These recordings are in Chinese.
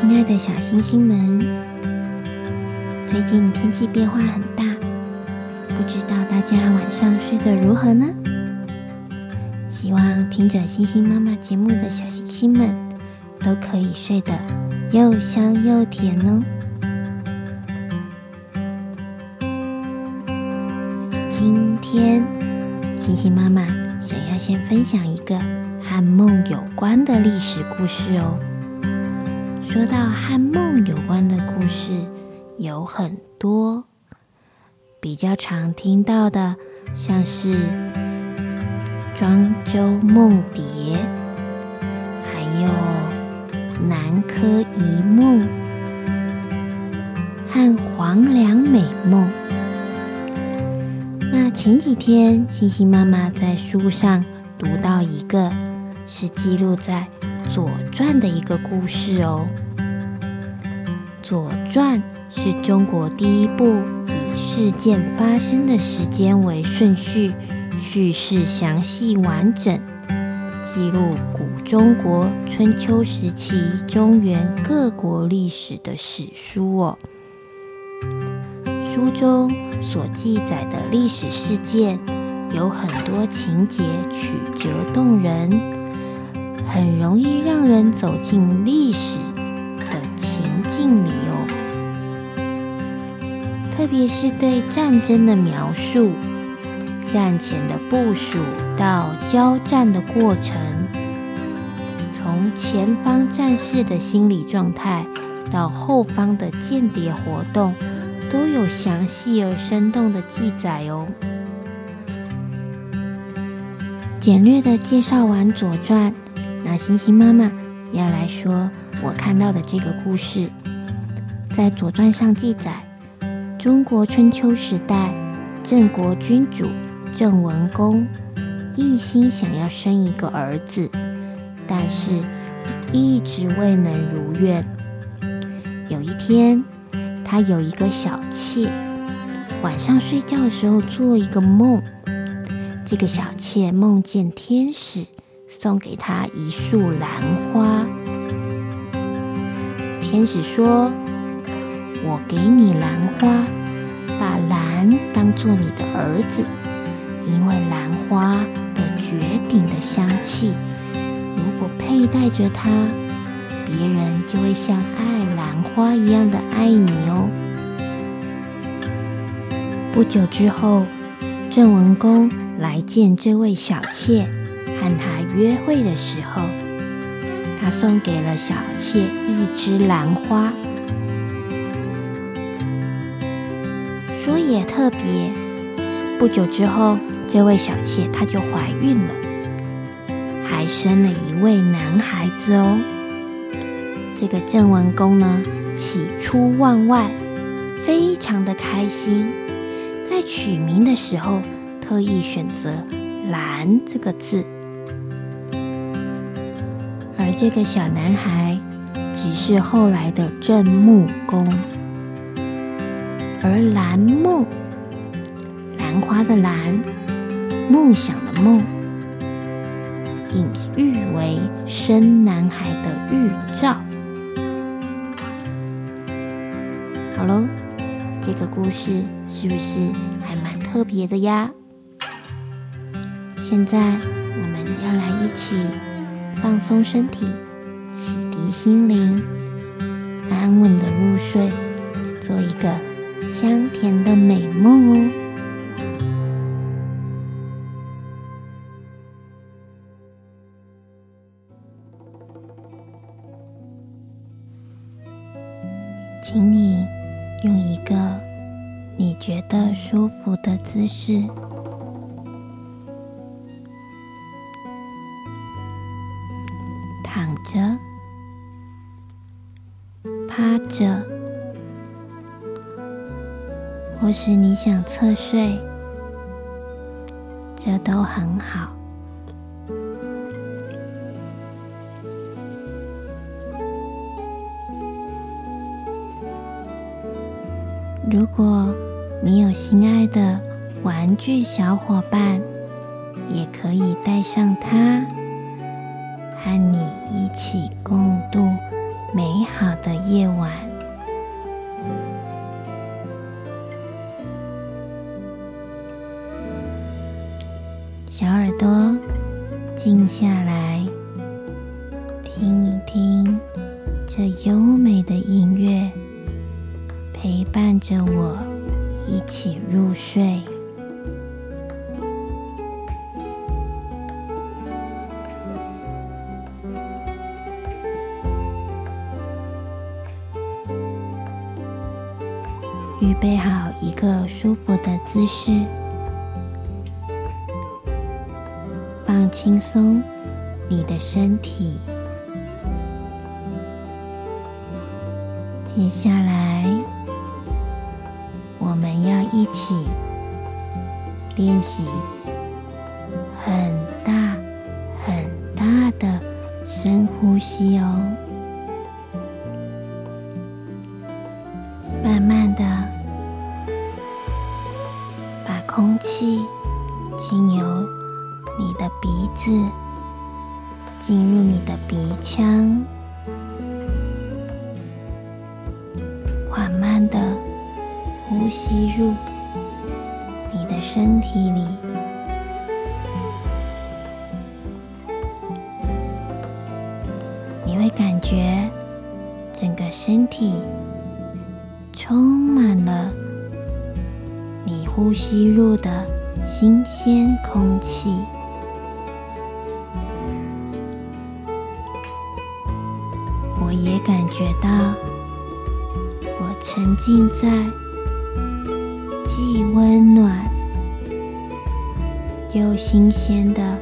亲爱的小星星们，最近天气变化很大，不知道大家晚上睡得如何呢？希望听着星星妈妈节目的小星星们都可以睡得又香又甜哦。今天星星妈妈想要先分享一个和梦有关的历史故事哦。说到和梦有关的故事有很多，比较常听到的像是庄周梦蝶，还有南柯一梦和黄粱美梦。那前几天，星星妈妈在书上读到一个，是记录在《左传》的一个故事哦。《左传》是中国第一部以事件发生的时间为顺序，叙事详细完整，记录古中国春秋时期中原各国历史的史书哦。书中所记载的历史事件有很多情节曲折动人，很容易让人走进历史的情境里哦。特别是对战争的描述，战前的部署到交战的过程，从前方战士的心理状态到后方的间谍活动，都有详细而生动的记载哦。简略的介绍完《左传》，那星星妈妈要来说我看到的这个故事，在《左传》上记载。中国春秋时代，郑国君主郑文公一心想要生一个儿子，但是一直未能如愿。有一天，他有一个小妾，晚上睡觉的时候做一个梦，这个小妾梦见天使送给他一束兰花，天使说。我给你兰花，把兰当做你的儿子，因为兰花的绝顶的香气，如果佩戴着它，别人就会像爱兰花一样的爱你哦。不久之后，郑文公来见这位小妾，和她约会的时候，他送给了小妾一枝兰花。说也特别，不久之后，这位小妾她就怀孕了，还生了一位男孩子哦。这个郑文公呢，喜出望外，非常的开心。在取名的时候，特意选择“兰”这个字，而这个小男孩即是后来的郑穆公。而兰梦，兰花的兰，梦想的梦，隐喻为生男孩的预兆。好喽，这个故事是不是还蛮特别的呀？现在我们要来一起放松身体，洗涤心灵，安稳的入睡，做一个香甜的美梦哦。请你用一个你觉得舒服的姿势。是你想侧睡，这都很好。如果你有心爱的玩具小伙伴，也可以带上它。和你一起共度美好的夜晚。静下来，听一听这优美的音乐，陪伴着我一起入睡。预备好一个舒服的姿势，放轻松你的身体。接下来，我们要一起练习很大很大的深呼吸哦。会感觉整个身体。充满了你呼吸入的新鲜空气，我也感觉到我沉浸在既温暖又新鲜的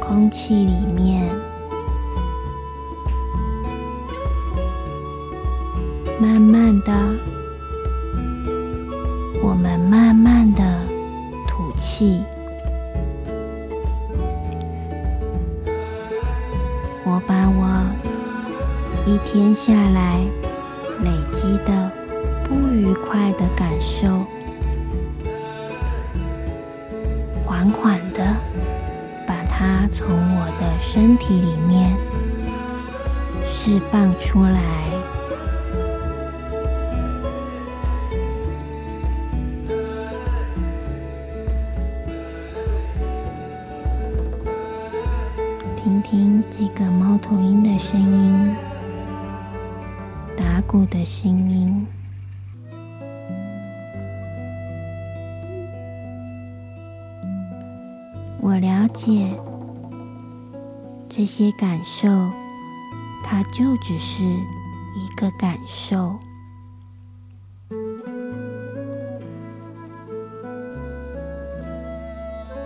空气里面，慢慢的。我们慢慢的吐气。我把我一天下来累积的不愉快的感受，缓缓的把它从我的身体里面释放出来。些感受，它就只是一个感受。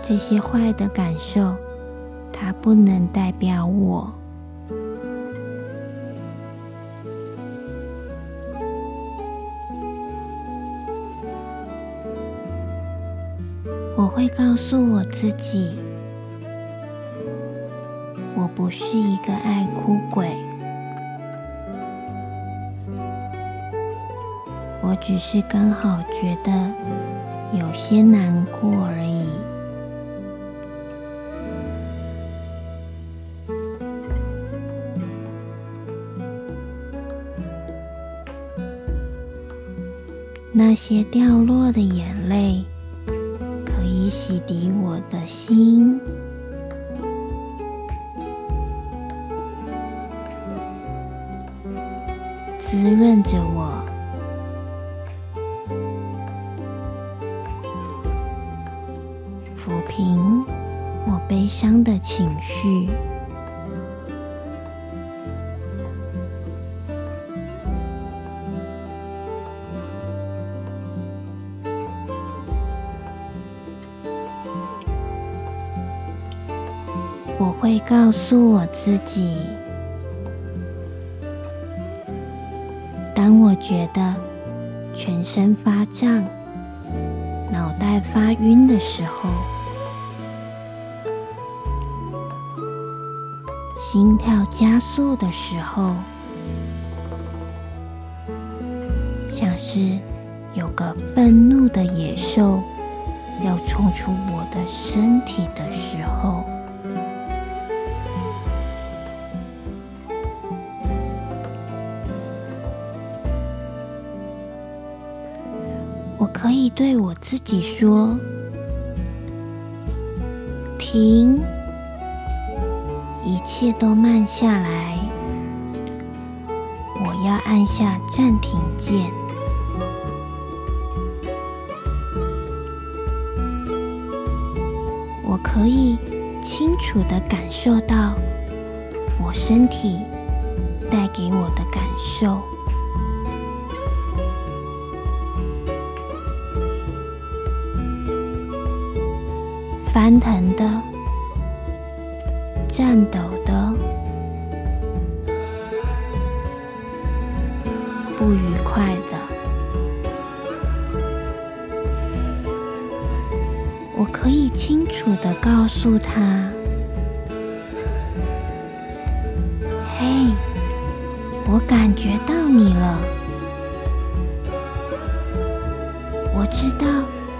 这些坏的感受，它不能代表我。我会告诉我自己，不是一个爱哭鬼，我只是刚好觉得有些难过而已。那些掉落的眼泪，可以洗涤我的心，滋润着我，抚平我悲伤的情绪。我会告诉我自己，觉得全身发胀、脑袋发晕的时候，心跳加速的时候，像是有个愤怒的野兽要冲出我的身体的时候。对我自己说：“停，一切都慢下来。我要按下暂停键。我可以清楚地感受到我身体带给我的感受。”翻腾的、颤抖的、不愉快的，我可以清楚地告诉他：“嘿，我感觉到你了，我知道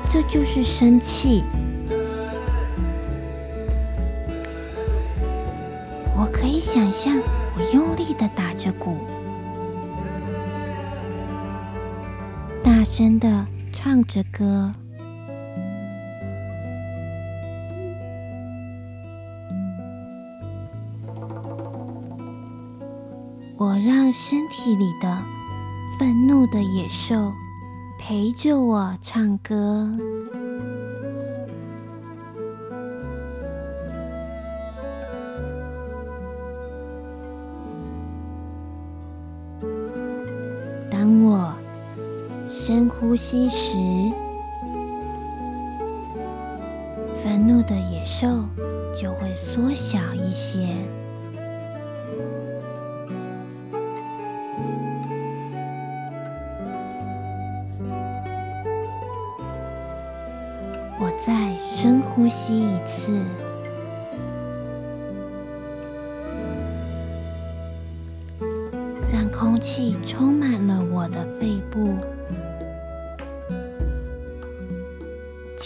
这就是生气。”打着鼓，大声的唱着歌。我让身体里的愤怒的野兽陪着我唱歌。吸时，愤怒的野兽就会缩小一些。我再深呼吸一次，让空气充满了我的肺部。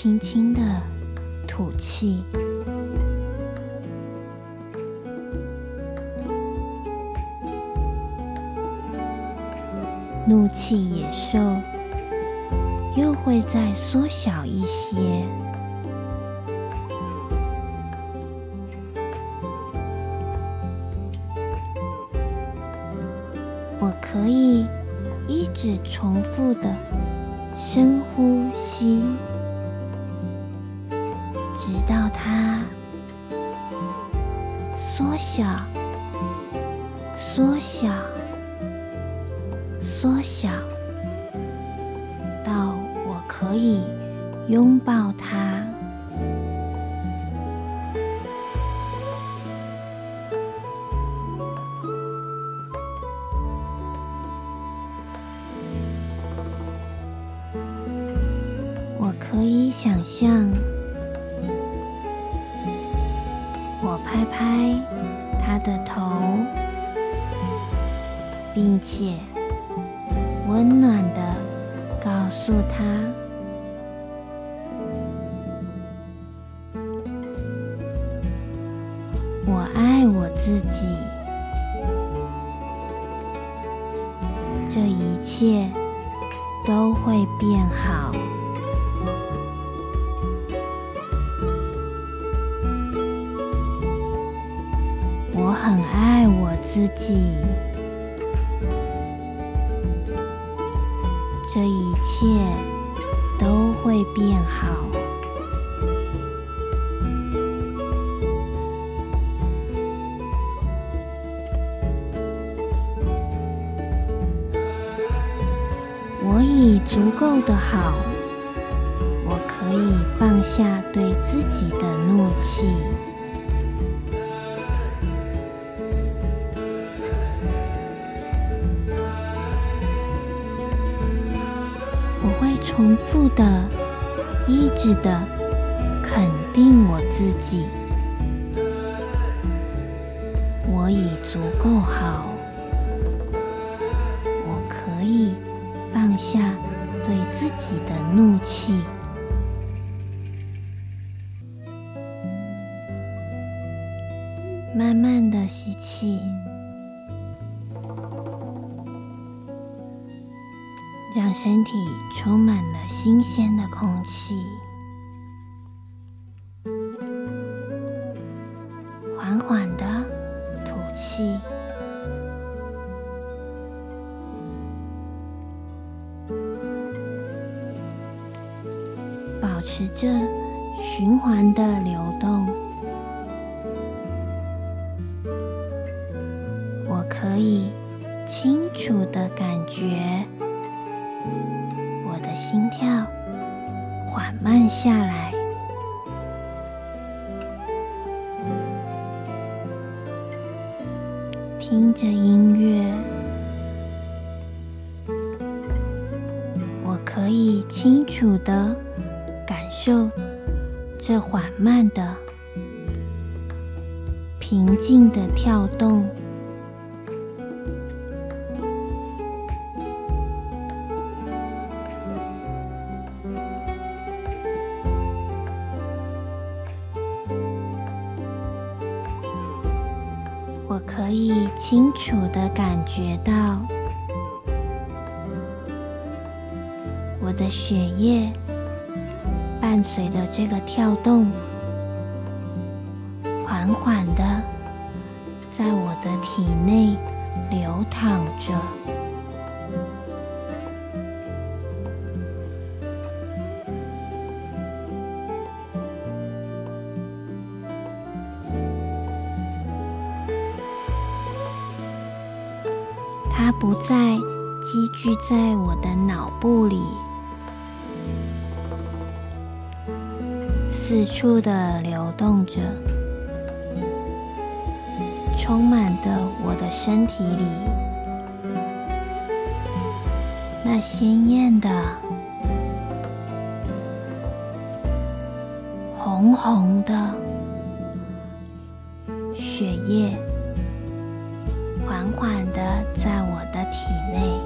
轻轻的吐气。怒气野兽又会再缩小一些。我可以一直重复的深呼。直到它缩小、缩小、缩小，到我可以拥抱它。爱我自己，这一切都会变好。”我很爱我自己，这一切重复的、一直的肯定我自己，我已足够好，我可以放下对自己的怒气，身体充满了新鲜的空气，缓缓的吐气，保持着循环的流动。我可以清楚的感觉。心跳缓慢下来，听着音乐，我可以清楚的感受这缓慢的、平静的跳动。可以清楚的感觉到，我的血液伴随着这个跳动，缓缓的在我的体内流淌着。处的流动着，充满的我的身体里，那鲜艳的、红红的血液。缓缓的在我的体内，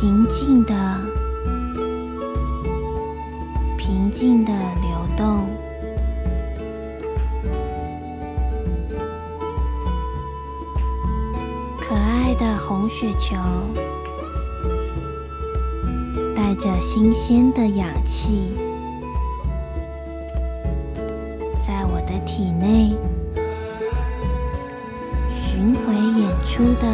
平静的、平静的流动，可爱的红雪球。带着新鲜的氧气，在我的体内巡回演出的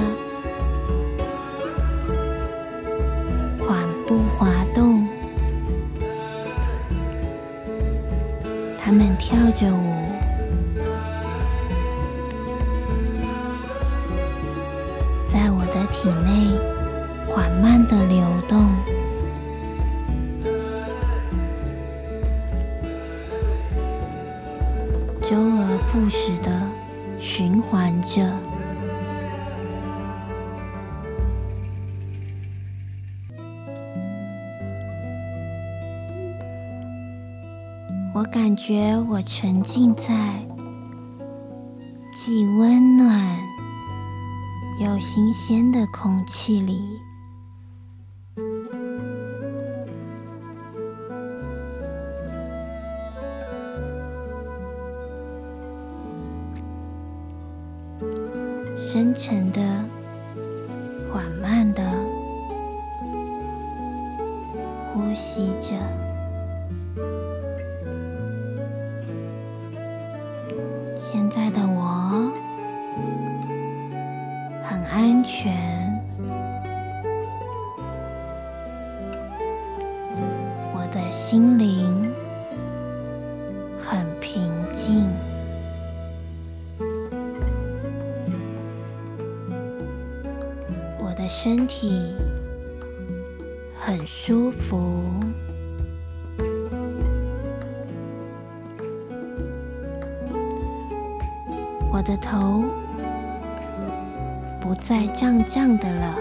就沉浸在既温暖又新鲜的空气里。深沉的、缓慢的呼吸着。我的身体很舒服，我的头不再胀胀的了，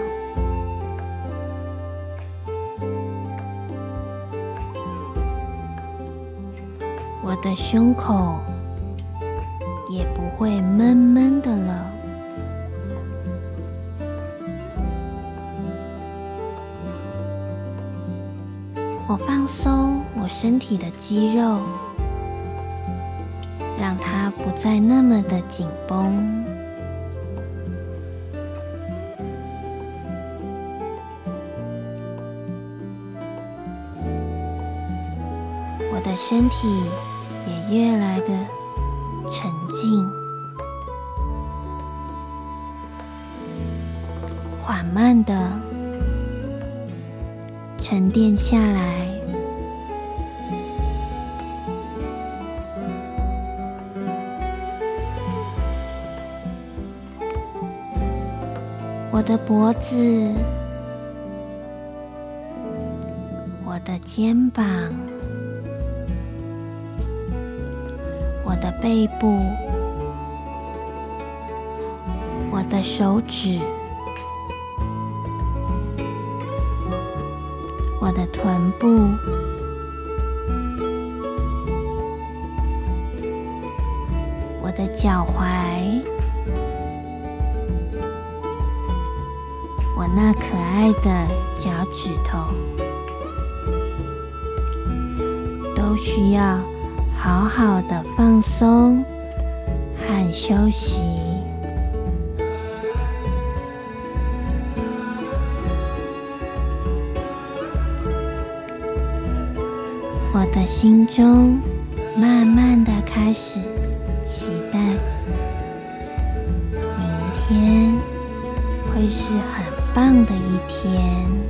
我的胸口也不会闷闷的了。放松我身体的肌肉，让它不再那么的紧绷。我的身体也越来的沉静，缓慢的。沉淀下来，我的脖子、我的肩膀、我的背部、我的手指。我的臀部，我的脚踝，我那可爱的脚趾头，都需要好好的放松和休息。我的心中慢慢的开始棒的一天。